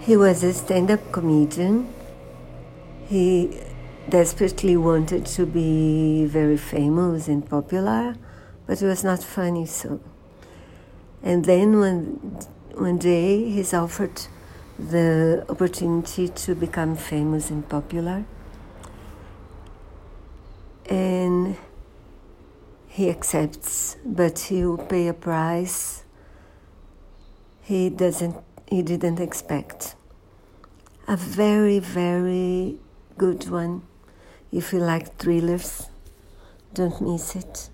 He was a stand up comedian. He desperately wanted to be very famous and popular, but it was not funny so. And then one, one day he's offered the opportunity to become famous and popular. And he accepts, but he will pay a price he doesn't he didn't expect. A very, very good one. If you like thrillers, don't miss it.